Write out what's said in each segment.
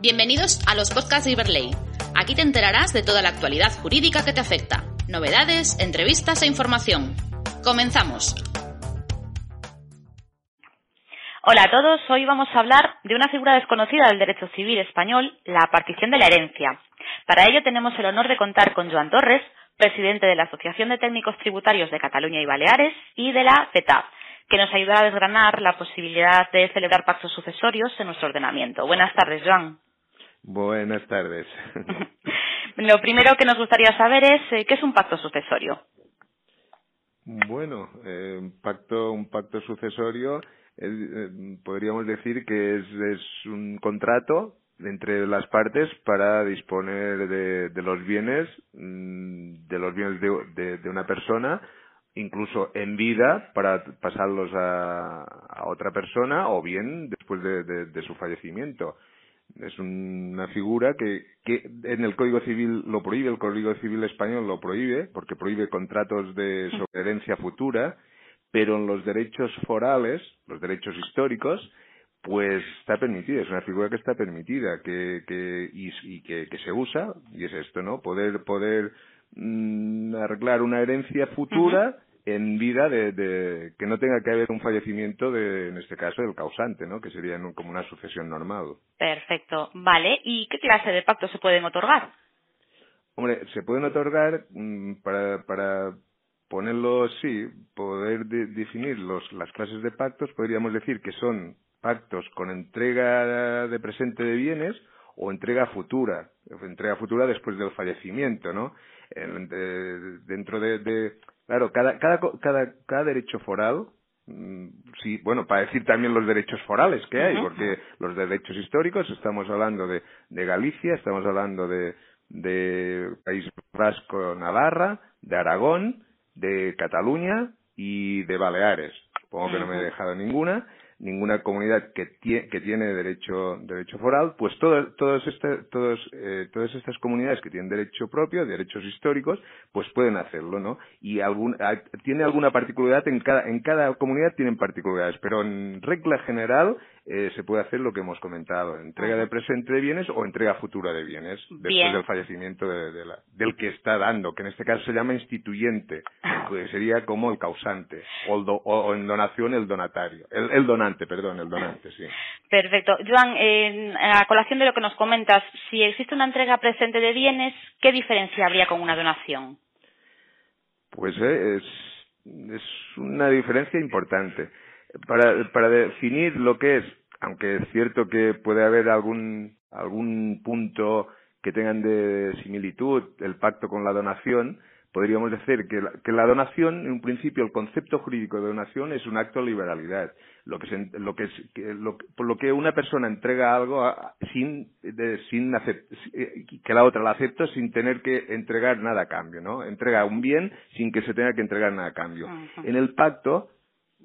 Bienvenidos a los podcasts de Iberley. Aquí te enterarás de toda la actualidad jurídica que te afecta, novedades, entrevistas e información. Comenzamos. Hola a todos, hoy vamos a hablar de una figura desconocida del derecho civil español, la partición de la herencia. Para ello tenemos el honor de contar con Joan Torres, presidente de la Asociación de Técnicos Tributarios de Cataluña y Baleares y de la FETAF, que nos ayudará a desgranar la posibilidad de celebrar pactos sucesorios en nuestro ordenamiento. Buenas tardes, Joan. Buenas tardes. Lo primero que nos gustaría saber es eh, qué es un pacto sucesorio. Bueno, eh, un pacto, un pacto sucesorio, eh, podríamos decir que es, es, un contrato entre las partes para disponer de, de los bienes, mm, de los bienes de, de, de, una persona, incluso en vida para pasarlos a, a otra persona o bien después de su fallecimiento es una figura que, que en el Código Civil lo prohíbe, el Código Civil español lo prohíbe, porque prohíbe contratos de herencia futura, pero en los derechos forales, los derechos históricos, pues está permitida, es una figura que está permitida, que, que y, y que, que, se usa, y es esto, ¿no? Poder, poder mm, arreglar una herencia futura en vida de, de, que no tenga que haber un fallecimiento de, en este caso, del causante, ¿no? Que sería como una sucesión normal. Perfecto. Vale. ¿Y qué clase de pactos se pueden otorgar? Hombre, se pueden otorgar mm, para, para ponerlo así, poder de, definir los, las clases de pactos, podríamos decir que son pactos con entrega de presente de bienes o entrega futura, entrega futura después del fallecimiento, ¿no? Dentro de, de, Claro, cada, cada, cada, cada derecho foral, mm, sí, bueno, para decir también los derechos forales que hay, porque los derechos históricos, estamos hablando de, de Galicia, estamos hablando de, de País Vasco, Navarra, de Aragón, de Cataluña y de Baleares. Supongo que no me he dejado ninguna ninguna comunidad que, que tiene derecho, derecho foral, pues todo, todos este, todos, eh, todas estas comunidades que tienen derecho propio, derechos históricos, pues pueden hacerlo, ¿no? Y algún, tiene alguna particularidad en cada, en cada comunidad tienen particularidades, pero en regla general eh, se puede hacer lo que hemos comentado, entrega de presente de bienes o entrega futura de bienes después del fallecimiento de, de la, del que está dando, que en este caso se llama instituyente, que sería como el causante, o, do, o en donación el donatario, el, el, donante, perdón, el donante, sí. Perfecto. Joan, eh, a colación de lo que nos comentas, si existe una entrega presente de bienes, ¿qué diferencia habría con una donación? Pues eh, es, es una diferencia importante. Para, para definir lo que es aunque es cierto que puede haber algún, algún punto que tengan de similitud el pacto con la donación, podríamos decir que la, que la donación, en un principio, el concepto jurídico de donación es un acto de liberalidad, lo que, se, lo que, es, que lo, por lo que una persona entrega algo a, sin, de, sin acept, que la otra la acepta sin tener que entregar nada a cambio, ¿no? Entrega un bien sin que se tenga que entregar nada a cambio. Uh -huh. En el pacto,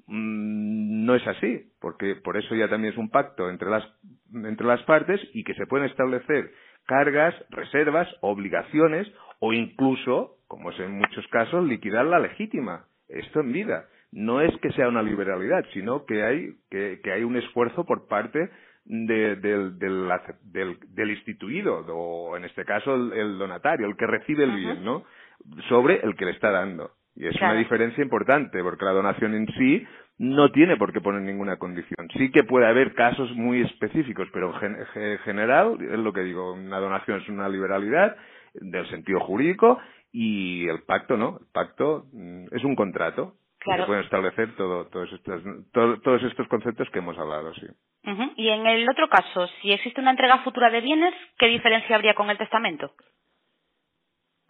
Mm, no es así, porque por eso ya también es un pacto entre las, entre las partes y que se pueden establecer cargas, reservas, obligaciones o incluso, como es en muchos casos, liquidar la legítima. Esto en vida. No es que sea una liberalidad, sino que hay, que, que hay un esfuerzo por parte de, del, del, del, del, instituido, o en este caso el, el donatario, el que recibe el bien, ¿no? Sobre el que le está dando. Y es claro. una diferencia importante, porque la donación en sí no tiene por qué poner ninguna condición. Sí que puede haber casos muy específicos, pero en general, es lo que digo, una donación es una liberalidad del sentido jurídico y el pacto no. El pacto mm, es un contrato. Claro. Se pueden establecer todo, todos, estos, todo, todos estos conceptos que hemos hablado, sí. Uh -huh. Y en el otro caso, si existe una entrega futura de bienes, ¿qué diferencia habría con el testamento?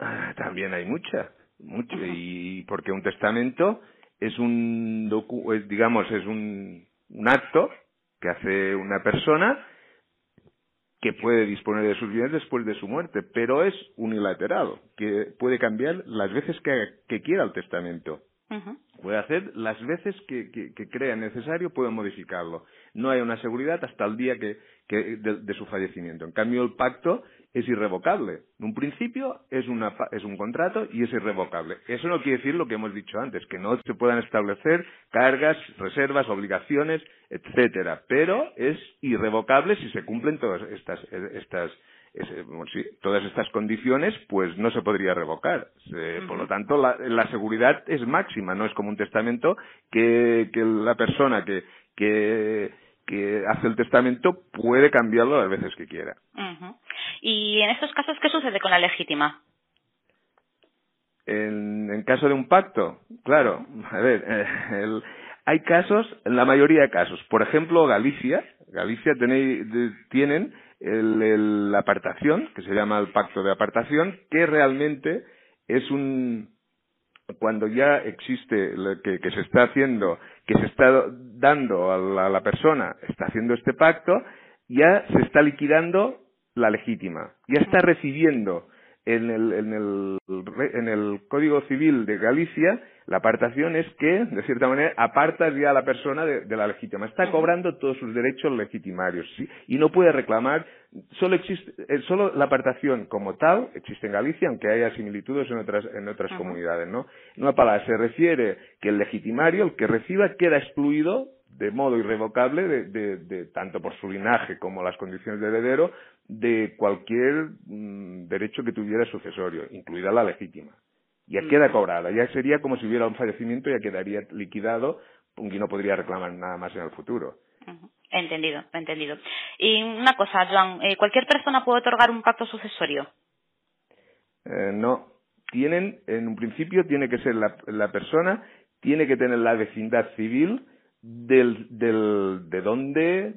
Ah, también hay mucha y porque un testamento es un docu digamos es un, un acto que hace una persona que puede disponer de sus bienes después de su muerte, pero es unilateral, que puede cambiar las veces que, que quiera el testamento. Uh -huh. Puede hacer las veces que, que, que, crea necesario, puede modificarlo. no haya una seguridad hasta el día que, de, su fallecimiento. En cambio, el pacto es irrevocable. En un principio es, una, es un contrato y es irrevocable. Eso no quiere decir lo que hemos dicho antes, que no se puedan establecer cargas, reservas, obligaciones, etcétera. Pero es irrevocable si se cumplen todas estas, estas todas estas condiciones, pues no se podría revocar. Por lo tanto, la, seguridad es máxima, no es como un testamento que, la persona que, que, hace el testamento puede cambiarlo las veces que quiera. ¿Y en estos casos qué sucede con la legítima? En, caso de un pacto, claro, a ver, eh, hay casos, en la mayoría de casos, por ejemplo, Galicia, Galicia tenéis, tienen la apartación, que se llama el pacto de apartación, que realmente es un, cuando ya existe, que, que se está haciendo, que se está dando a la, persona, está haciendo este pacto, ya se está liquidando la legítima, ya está recibiendo en el, en el, en el Código Civil de Galicia la apartación es que, de cierta manera, apartas ya a la persona de, la legítima. Está cobrando todos sus derechos legitimarios, ¿sí? Y no puede reclamar, solo existe, eh, solo la apartación como tal existe en Galicia, aunque haya similitudes en otras, en otras comunidades, ¿no? En una palabra, se refiere que el legitimario, el que reciba, queda excluido de modo irrevocable, de, de, tanto por su linaje como las condiciones de heredero, de cualquier mm, derecho que tuviera sucesorio, incluida la legítima ya mm. queda cobrada, ya sería como si hubiera un fallecimiento, ya quedaría liquidado y no podría reclamar nada más en el futuro. Entendido, entendido. Y una cosa, Joan, eh, ¿cualquier persona puede otorgar un pacto sucesorio? Eh, no. Tienen, en un principio, tiene que ser la, la persona, tiene que tener la vecindad civil del, del, de donde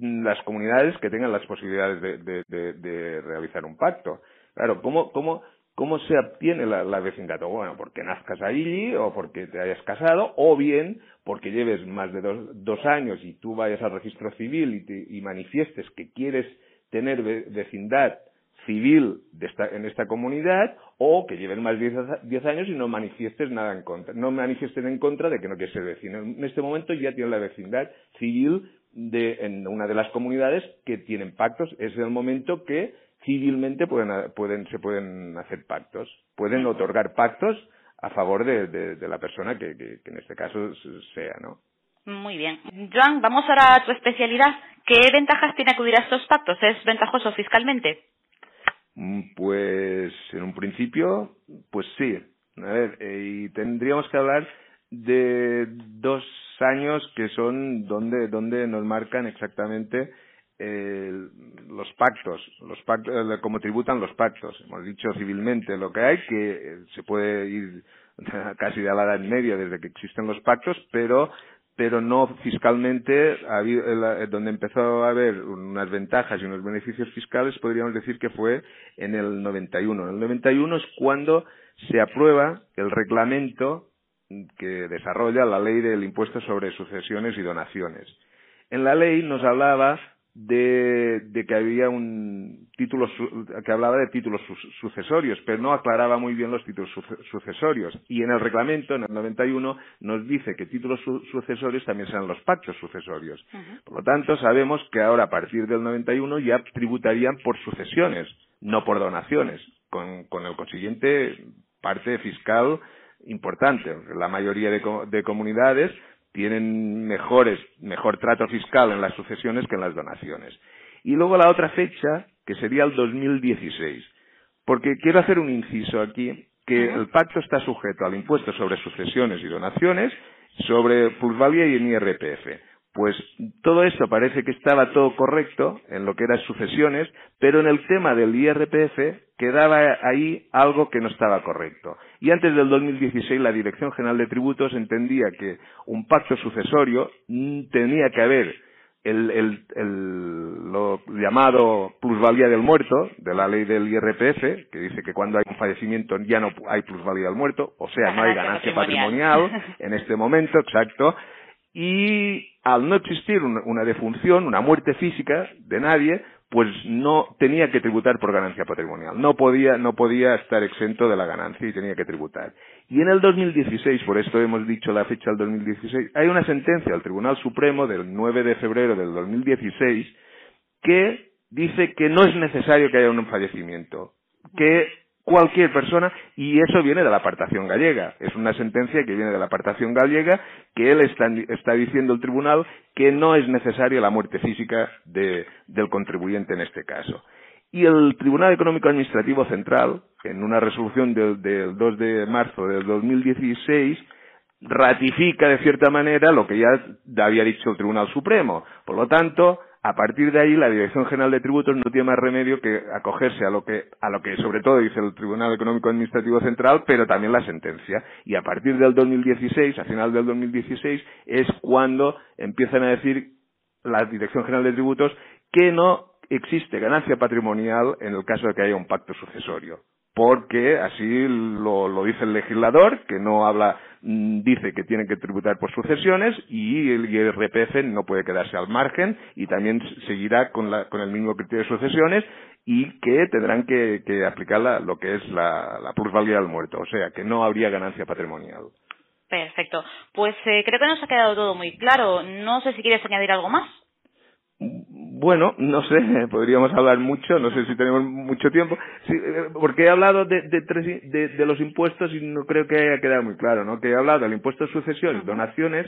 las comunidades que tengan las posibilidades de, de, de, realizar un pacto. Claro, ¿cómo, cómo, ¿Cómo se obtiene la, vecindad? Bueno, porque nazcas allí o porque te hayas casado o bien porque lleves más de dos, años y tú vayas al registro civil y, manifiestes que quieres tener vecindad civil en esta comunidad o que lleves más de diez años y no manifiestes nada en contra. No manifiesten en contra de que no quieres ser vecino. En este momento ya tienes la vecindad civil de, en una de las comunidades que tienen pactos. Es el momento que civilmente pueden, pueden, se pueden hacer pactos, pueden otorgar pactos a favor de, de, la persona que, que, en este caso sea, ¿no? Muy bien. Joan, vamos ahora a tu especialidad. ¿Qué ventajas tiene acudir a estos pactos? ¿Es ventajoso fiscalmente? Mm, pues en un principio, pues sí. A ver, eh, y tendríamos que hablar de dos años que son donde, donde nos marcan exactamente los pactos, los pactos, eh, como tributan los pactos. Hemos dicho civilmente lo que hay, que eh, se puede ir casi de la edad media desde que existen los pactos, pero pero no fiscalmente, eh, donde empezó a haber unas ventajas y unos beneficios fiscales, podríamos decir que fue en el 91. En el 91 es cuando se aprueba el reglamento que desarrolla la ley del impuesto sobre sucesiones y donaciones. En la ley nos hablaba de, de, que había un título que hablaba de títulos sucesorios, pero no aclaraba muy bien los títulos sucesorios. Y en el reglamento, en el 91, nos dice que títulos sucesorios también serán los pactos sucesorios. Por lo tanto, sabemos que ahora, a partir del 91, ya tributarían por sucesiones, no por donaciones, con, con el consiguiente parte fiscal importante. La mayoría de, de comunidades tienen mejores, mejor trato fiscal en las sucesiones que en las donaciones. Y luego la otra fecha, que sería el 2016. Porque quiero hacer un inciso aquí, que el pacto está sujeto al impuesto sobre sucesiones y donaciones, sobre plusvalía y en IRPF. Pues todo eso parece que estaba todo correcto en lo que eran sucesiones, pero en el tema del IRPF quedaba ahí algo que no estaba correcto. Y antes del 2016 la Dirección General de Tributos entendía que un pacto sucesorio tenía que haber el, lo llamado plusvalía del muerto, de la ley del IRPF, que dice que cuando hay un fallecimiento ya no hay plusvalía del muerto, o sea, no hay ganancia patrimonial en este momento, exacto, y al no existir una, defunción, una muerte física de nadie, pues no tenía que tributar por ganancia patrimonial. No podía, no podía estar exento de la ganancia y tenía que tributar. Y en el 2016, por esto hemos dicho la fecha del 2016, hay una sentencia del Tribunal Supremo del 9 de febrero del 2016 que dice que no es necesario que haya un fallecimiento, que cualquier persona, y eso viene de la apartación gallega. Es una sentencia que viene de la apartación gallega, que él está, diciendo el tribunal que no es necesaria la muerte física del contribuyente en este caso. Y el Tribunal Económico Administrativo Central, en una resolución del, del 2 de marzo del 2016, ratifica de cierta manera lo que ya había dicho el Tribunal Supremo. Por lo tanto, a partir de ahí, la Dirección General de Tributos no tiene más remedio que acogerse a lo que, a lo que sobre todo dice el Tribunal Económico Administrativo Central, pero también la sentencia. Y a partir del 2016, a final del 2016, es cuando empiezan a decir la Dirección General de Tributos que no existe ganancia patrimonial en el caso de que haya un pacto sucesorio porque así lo, lo, dice el legislador, que no habla, mm, dice que tiene que tributar por sucesiones y el IRPF no puede quedarse al margen y también seguirá con, la, con el mismo criterio de sucesiones y que tendrán que, que aplicar lo que es la, la, plusvalía del muerto, o sea, que no habría ganancia patrimonial. Perfecto. Pues eh, creo que nos ha quedado todo muy claro. No sé si quieres añadir algo más. Bueno, no sé, podríamos hablar mucho, no sé si tenemos mucho tiempo, eh, porque he hablado de, de, de, los impuestos y no creo que haya quedado muy claro, ¿no? Que he hablado del impuesto de sucesiones, donaciones,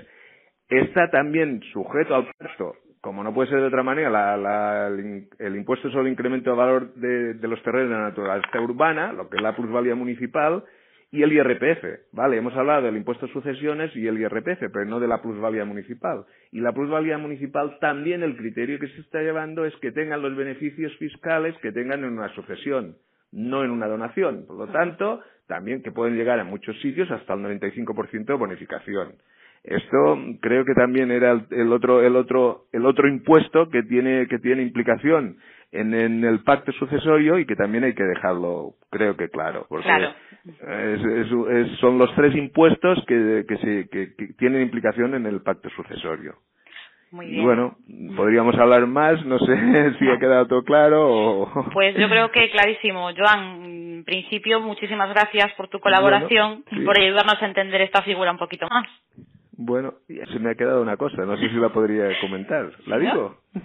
está también sujeto al pacto, como no puede ser de otra manera, la, la, el, impuesto sobre el incremento de valor de, de los terrenos de la naturaleza urbana, lo que es la plusvalía municipal, y el IRPF, ¿vale? Hemos hablado del impuesto de sucesiones y el IRPF, pero no de la plusvalía municipal. Y la plusvalía municipal también el criterio que se está llevando es que tengan los beneficios fiscales que tengan en una sucesión, no en una donación. Por lo tanto, también que pueden llegar a muchos sitios hasta el 95% de bonificación. Esto creo que también era el, otro, el otro, el otro impuesto que tiene, que tiene implicación en, el pacto sucesorio y que también hay que dejarlo, creo que claro, porque son los tres impuestos que, que, se, que, tienen implicación en el pacto sucesorio. Muy bien. Y bueno, podríamos hablar más, no sé si ha quedado todo claro o... Pues yo creo que clarísimo. Joan, en principio, muchísimas gracias por tu colaboración y por ayudarnos a entender esta figura un poquito más. Bueno, se me ha quedado una cosa, no sé si la podría comentar. ¿La digo? Sí.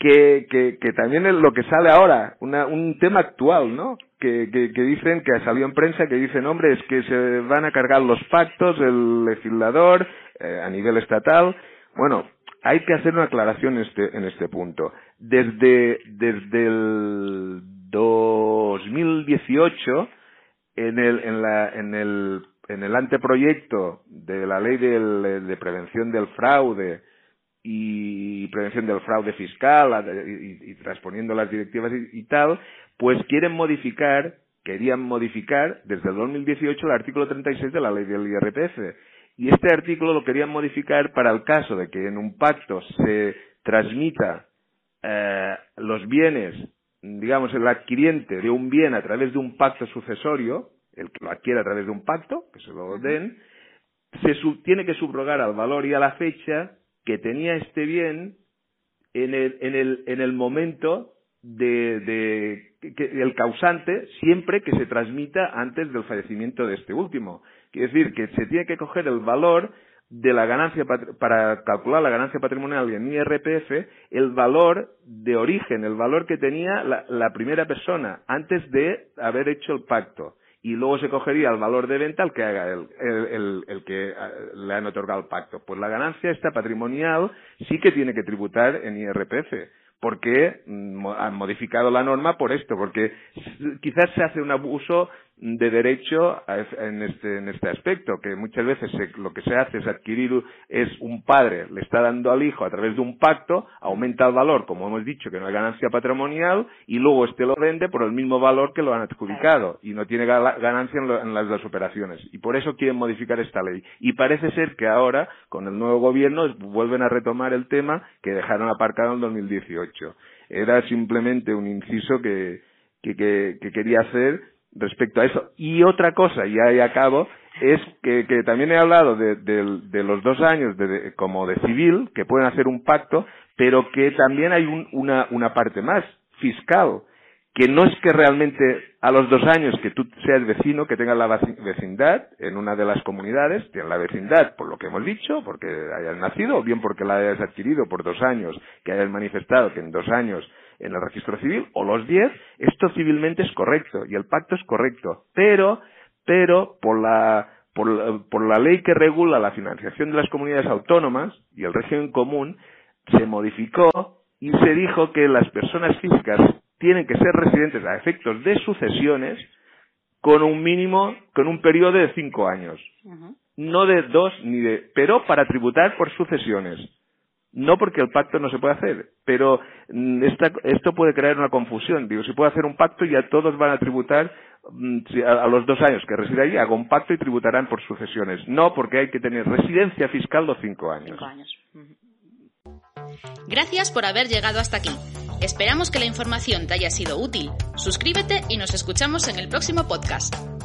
que, que, que también es lo que sale ahora, una, un tema actual, ¿no? Que, que, que dicen, que ha salido en prensa, que dicen, hombre, es que se van a cargar los pactos, el legislador, eh, a nivel estatal. Bueno, hay que hacer una aclaración en este, en este punto. Desde, desde el 2018, en el, en la, en el, en el anteproyecto de la ley de, prevención del fraude, y prevención del fraude fiscal y, transponiendo las directivas y, tal, pues quieren modificar, querían modificar desde el 2018 el artículo 36 de la ley del IRPF. Y este artículo lo querían modificar para el caso de que en un pacto se transmita eh, los bienes, digamos, el adquiriente de un bien a través de un pacto sucesorio, el que lo adquiere a través de un pacto, que se lo den, se tiene que subrogar al valor y a la fecha que tenía este bien en el, en el, en el momento de, de que, el causante siempre que se transmita antes del fallecimiento de este último. Quiere decir que se tiene que coger el valor de la ganancia para calcular la ganancia patrimonial en IRPF el valor de origen, el valor que tenía la, la primera persona antes de haber hecho el pacto y luego se cogería el valor de venta al que haga el, el, el, que ah, le han otorgado el pacto. Pues la ganancia esta patrimonial sí que tiene que tributar en IRPF porque mm, han modificado la norma por esto, porque quizás se hace un abuso de derecho en este, en este aspecto, que muchas veces lo que se hace es adquirir, es un padre, le está dando al hijo a través de un pacto, aumenta el valor, como hemos dicho, que no hay ganancia patrimonial, y luego este lo vende por el mismo valor que lo han adjudicado, y no tiene ganancia en, las dos operaciones. Y por eso quieren modificar esta ley. Y parece ser que ahora, con el nuevo gobierno, vuelven a retomar el tema que dejaron aparcado en 2018. Era simplemente un inciso que, que, que quería hacer respecto a eso. Y otra cosa, ya y acabo, es que, que también he hablado de, los dos años de, como de civil, que pueden hacer un pacto, pero que también hay un, una, una parte más, fiscal, que no es que realmente a los dos años que tú seas vecino, que tengas la vecindad en una de las comunidades, tienes la vecindad por lo que hemos dicho, porque hayas nacido, o bien porque la hayas adquirido por dos años, que hayas manifestado que en dos años en el registro civil, o los diez, esto civilmente es correcto, y el pacto es correcto, pero, pero por la, por la, por la ley que regula la financiación de las comunidades autónomas y el régimen común, se modificó y se dijo que las personas físicas tienen que ser residentes a efectos de sucesiones con un mínimo, con un periodo de cinco años. No de dos ni de, pero para tributar por sucesiones. No porque el pacto no se puede hacer, pero mm, esta, esto puede crear una confusión. Digo, si puedo hacer un pacto ya todos van a tributar mm, a, los dos años que reside allí, hago un pacto y tributarán por sucesiones. No, porque hay que tener residencia fiscal los cinco años. Cinco años. Gracias por haber llegado hasta aquí. Esperamos que la información te haya sido útil. Suscríbete y nos escuchamos en el próximo podcast.